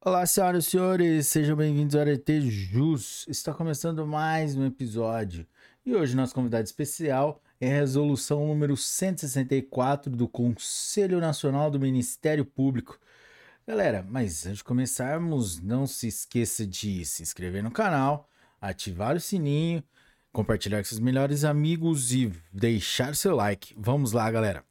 Olá, senhoras e senhores, sejam bem-vindos ao Arete Jus. Está começando mais um episódio e hoje nosso convidado especial é a resolução número 164 do Conselho Nacional do Ministério Público. Galera, mas antes de começarmos, não se esqueça de se inscrever no canal, ativar o sininho, compartilhar com seus melhores amigos e deixar seu like. Vamos lá, galera.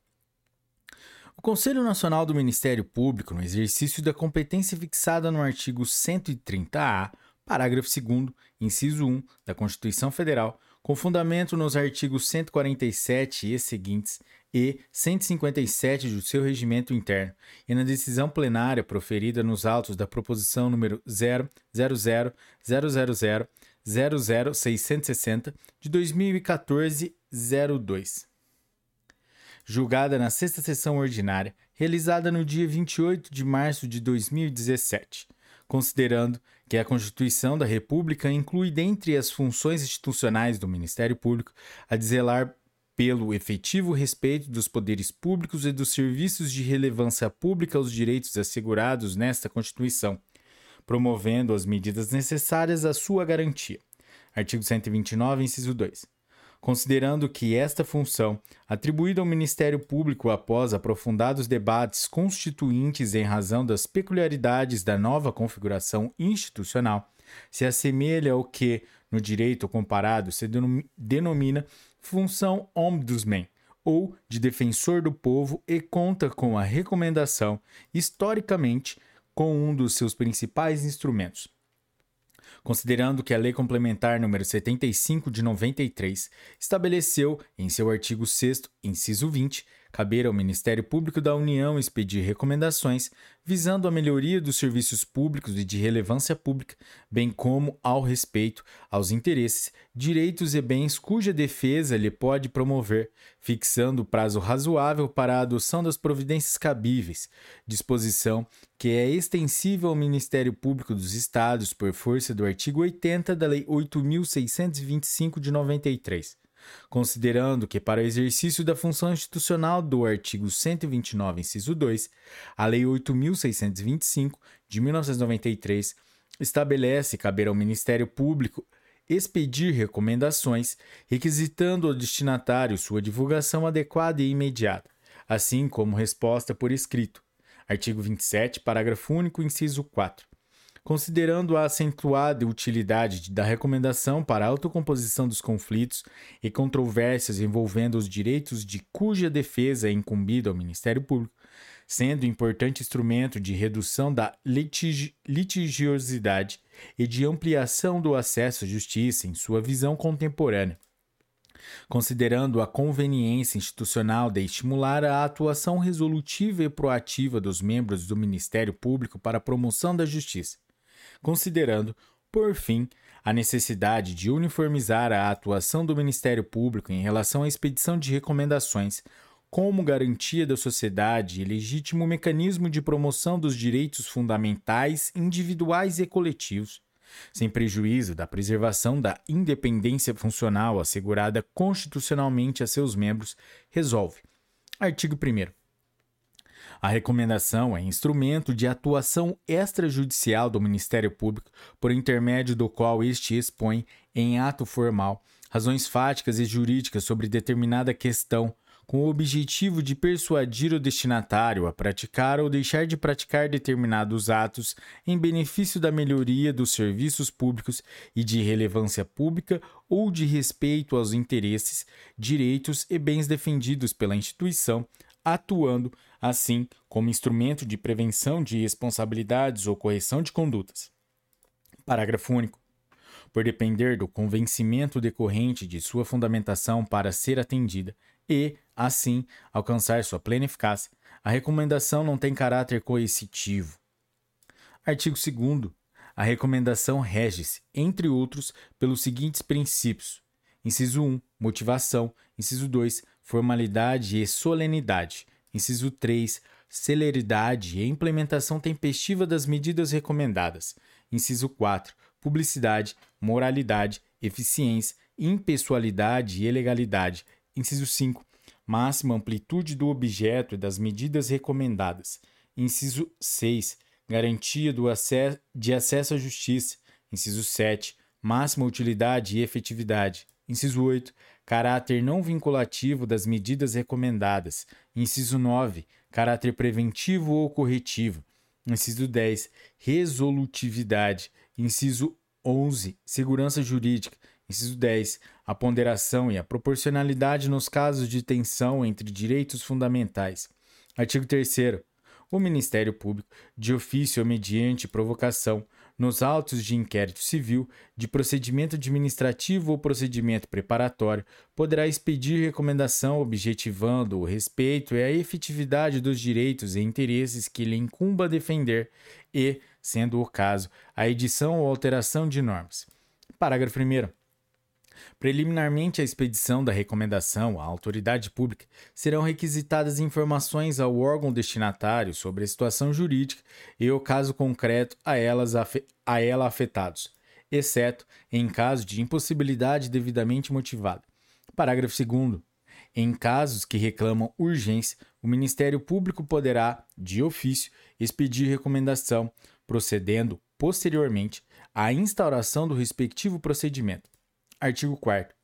O Conselho Nacional do Ministério Público, no exercício da competência fixada no artigo 130-A, parágrafo 2, inciso 1 da Constituição Federal, com fundamento nos artigos 147 e seguintes e 157 do seu regimento interno, e na decisão plenária proferida nos autos da proposição número 00000000660 de 2014-02 julgada na sexta sessão ordinária, realizada no dia 28 de março de 2017, considerando que a Constituição da República inclui dentre as funções institucionais do Ministério Público a de zelar pelo efetivo respeito dos poderes públicos e dos serviços de relevância pública aos direitos assegurados nesta Constituição, promovendo as medidas necessárias à sua garantia. Artigo 129, inciso 2 considerando que esta função, atribuída ao Ministério Público após aprofundados debates constituintes em razão das peculiaridades da nova configuração institucional, se assemelha ao que, no direito comparado, se denomina função ombudsman ou de defensor do povo e conta com a recomendação, historicamente, com um dos seus principais instrumentos, considerando que a Lei Complementar número 75 de 93 estabeleceu, em seu artigo 6 inciso 20, caber ao Ministério Público da União expedir recomendações visando a melhoria dos serviços públicos e de relevância pública, bem como ao respeito aos interesses, direitos e bens cuja defesa lhe pode promover, fixando prazo razoável para a adoção das providências cabíveis, disposição que é extensível ao Ministério Público dos Estados por força do artigo 80 da Lei 8625 de 93 considerando que, para o exercício da função institucional do artigo 129, inciso 2, a Lei 8.625, de 1993, estabelece caber ao Ministério Público expedir recomendações, requisitando ao destinatário sua divulgação adequada e imediata, assim como resposta por escrito. Artigo 27, parágrafo único, inciso 4 considerando a acentuada utilidade da recomendação para a autocomposição dos conflitos e controvérsias envolvendo os direitos de cuja defesa é incumbida ao Ministério Público, sendo importante instrumento de redução da litigi litigiosidade e de ampliação do acesso à justiça em sua visão contemporânea. Considerando a conveniência institucional de estimular a atuação resolutiva e proativa dos membros do Ministério Público para a promoção da justiça, considerando, por fim, a necessidade de uniformizar a atuação do Ministério Público em relação à expedição de recomendações como garantia da sociedade e legítimo mecanismo de promoção dos direitos fundamentais individuais e coletivos, sem prejuízo da preservação da independência funcional assegurada constitucionalmente a seus membros, resolve. Artigo 1. A recomendação é instrumento de atuação extrajudicial do Ministério Público, por intermédio do qual este expõe, em ato formal, razões fáticas e jurídicas sobre determinada questão, com o objetivo de persuadir o destinatário a praticar ou deixar de praticar determinados atos em benefício da melhoria dos serviços públicos e de relevância pública ou de respeito aos interesses, direitos e bens defendidos pela instituição, atuando assim como instrumento de prevenção de responsabilidades ou correção de condutas. Parágrafo único. Por depender do convencimento decorrente de sua fundamentação para ser atendida e, assim, alcançar sua plena eficácia, a recomendação não tem caráter coercitivo. Artigo 2. A recomendação rege-se, entre outros, pelos seguintes princípios: inciso 1, motivação, inciso 2, formalidade e solenidade, Inciso 3. Celeridade e implementação tempestiva das medidas recomendadas. Inciso 4. Publicidade, moralidade, eficiência, impessoalidade e legalidade. Inciso 5. Máxima amplitude do objeto e das medidas recomendadas. Inciso 6. garantia do acesso, de acesso à justiça. Inciso 7, máxima utilidade e efetividade. Inciso 8, caráter não vinculativo das medidas recomendadas. Inciso 9, caráter preventivo ou corretivo. Inciso 10, resolutividade. Inciso 11, segurança jurídica. Inciso 10, a ponderação e a proporcionalidade nos casos de tensão entre direitos fundamentais. Artigo 3 o Ministério Público, de ofício ou mediante provocação, nos autos de inquérito civil, de procedimento administrativo ou procedimento preparatório, poderá expedir recomendação objetivando o respeito e a efetividade dos direitos e interesses que lhe incumba defender e, sendo o caso, a edição ou alteração de normas. Parágrafo 1. Preliminarmente à expedição da recomendação à autoridade pública, serão requisitadas informações ao órgão destinatário sobre a situação jurídica e o caso concreto a, elas a ela afetados, exceto em caso de impossibilidade devidamente motivada. Parágrafo 2. Em casos que reclamam urgência, o Ministério Público poderá, de ofício, expedir recomendação, procedendo, posteriormente, à instauração do respectivo procedimento. Artigo 4.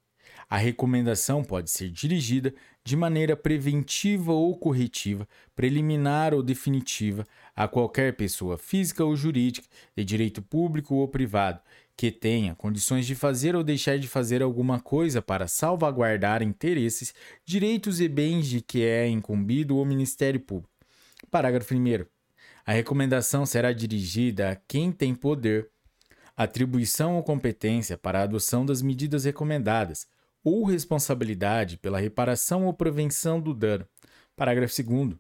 A recomendação pode ser dirigida de maneira preventiva ou corretiva, preliminar ou definitiva, a qualquer pessoa física ou jurídica, de direito público ou privado, que tenha condições de fazer ou deixar de fazer alguma coisa para salvaguardar interesses, direitos e bens de que é incumbido o Ministério Público. Parágrafo 1. A recomendação será dirigida a quem tem poder atribuição ou competência para a adoção das medidas recomendadas, ou responsabilidade pela reparação ou prevenção do dano. Parágrafo 2.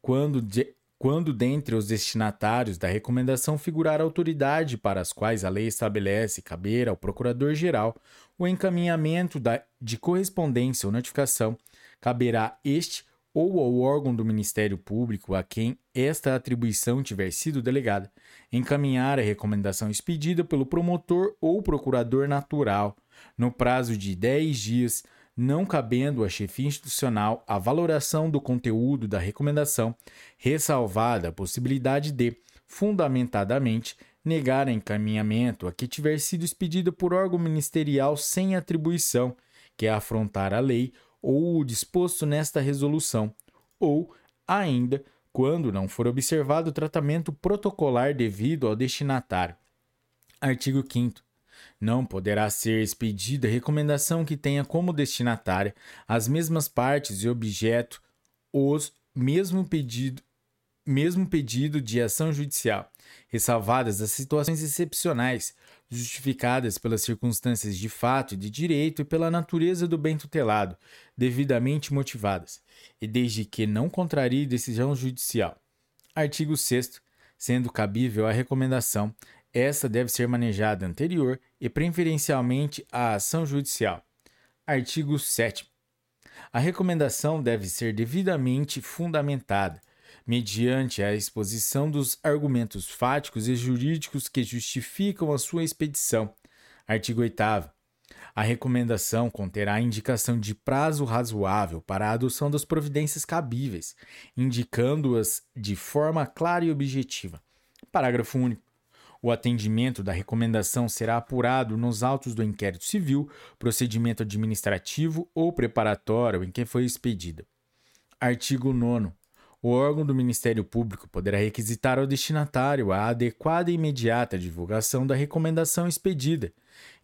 Quando, de, quando dentre os destinatários da recomendação figurar autoridade para as quais a lei estabelece caber ao Procurador-Geral o encaminhamento da, de correspondência ou notificação, caberá este ou ao órgão do Ministério Público a quem esta atribuição tiver sido delegada, encaminhar a recomendação expedida pelo promotor ou procurador natural, no prazo de 10 dias, não cabendo à chefia institucional a valoração do conteúdo da recomendação, ressalvada a possibilidade de, fundamentadamente, negar encaminhamento a que tiver sido expedida por órgão ministerial sem atribuição, que é afrontar a lei ou o disposto nesta resolução, ou, ainda, quando não for observado o tratamento protocolar devido ao destinatário. Artigo 5. Não poderá ser expedida recomendação que tenha como destinatária as mesmas partes e objeto os mesmo pedido, mesmo pedido de ação judicial, ressalvadas as situações excepcionais justificadas pelas circunstâncias de fato e de direito e pela natureza do bem tutelado, devidamente motivadas, e desde que não contrarie decisão judicial. Artigo 6. Sendo cabível a recomendação, esta deve ser manejada anterior e preferencialmente à ação judicial. Artigo 7. A recomendação deve ser devidamente fundamentada, mediante a exposição dos argumentos fáticos e jurídicos que justificam a sua expedição. Artigo 8. A recomendação conterá indicação de prazo razoável para a adoção das providências cabíveis, indicando-as de forma clara e objetiva. Parágrafo único. O atendimento da recomendação será apurado nos autos do inquérito civil, procedimento administrativo ou preparatório em que foi expedida. Artigo 9 o órgão do Ministério Público poderá requisitar ao destinatário a adequada e imediata divulgação da recomendação expedida,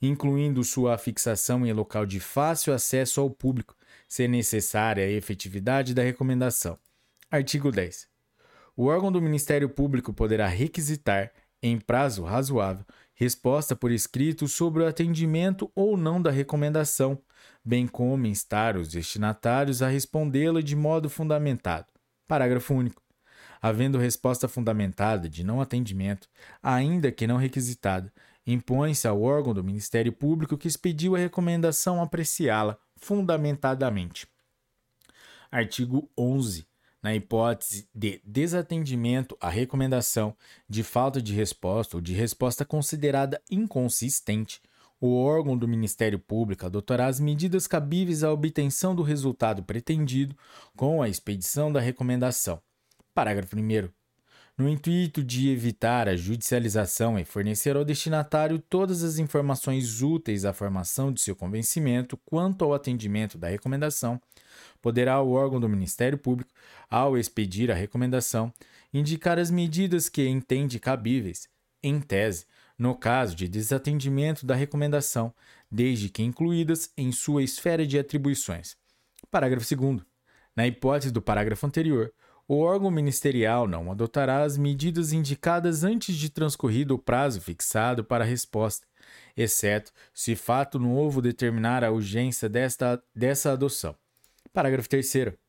incluindo sua fixação em local de fácil acesso ao público, se necessária a efetividade da recomendação. Artigo 10. O órgão do Ministério Público poderá requisitar, em prazo razoável, resposta por escrito sobre o atendimento ou não da recomendação, bem como instar os destinatários a respondê-la de modo fundamentado. Parágrafo único. Havendo resposta fundamentada de não atendimento, ainda que não requisitada, impõe-se ao órgão do Ministério Público que expediu a recomendação apreciá-la fundamentadamente. Artigo 11. Na hipótese de desatendimento à recomendação, de falta de resposta ou de resposta considerada inconsistente, o órgão do Ministério Público adotará as medidas cabíveis à obtenção do resultado pretendido com a expedição da recomendação. Parágrafo 1. no intuito de evitar a judicialização e fornecer ao destinatário todas as informações úteis à formação de seu convencimento quanto ao atendimento da recomendação, poderá o órgão do Ministério Público, ao expedir a recomendação, indicar as medidas que entende cabíveis, em tese, no caso de desatendimento da recomendação, desde que incluídas em sua esfera de atribuições. Parágrafo 2. Na hipótese do parágrafo anterior, o órgão ministerial não adotará as medidas indicadas antes de transcorrido o prazo fixado para a resposta, exceto se fato novo determinar a urgência desta, dessa adoção. Parágrafo 3.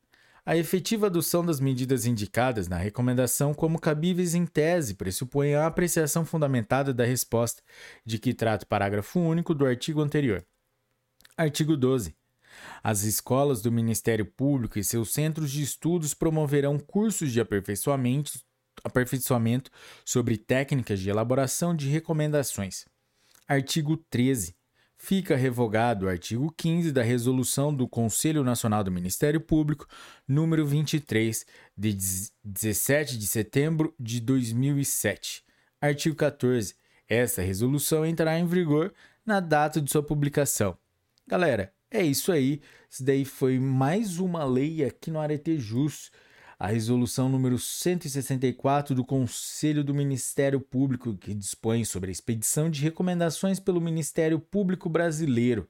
A efetiva adoção das medidas indicadas na recomendação como cabíveis em tese pressupõe a apreciação fundamentada da resposta, de que trata o parágrafo único do artigo anterior. Artigo 12. As escolas do Ministério Público e seus centros de estudos promoverão cursos de aperfeiçoamento, aperfeiçoamento sobre técnicas de elaboração de recomendações. Artigo 13. Fica revogado o artigo 15 da Resolução do Conselho Nacional do Ministério Público, número 23, de 17 de setembro de 2007. Artigo 14. Esta resolução entrará em vigor na data de sua publicação. Galera, é isso aí. Isso daí foi mais uma lei aqui no Arete Jus, a resolução número 164 do Conselho do Ministério Público, que dispõe sobre a expedição de recomendações pelo Ministério Público Brasileiro.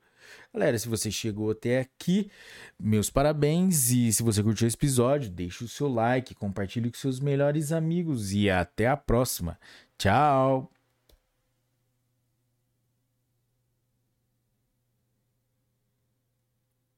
Galera, se você chegou até aqui, meus parabéns e se você curtiu esse episódio, deixe o seu like, compartilhe com seus melhores amigos e até a próxima. Tchau!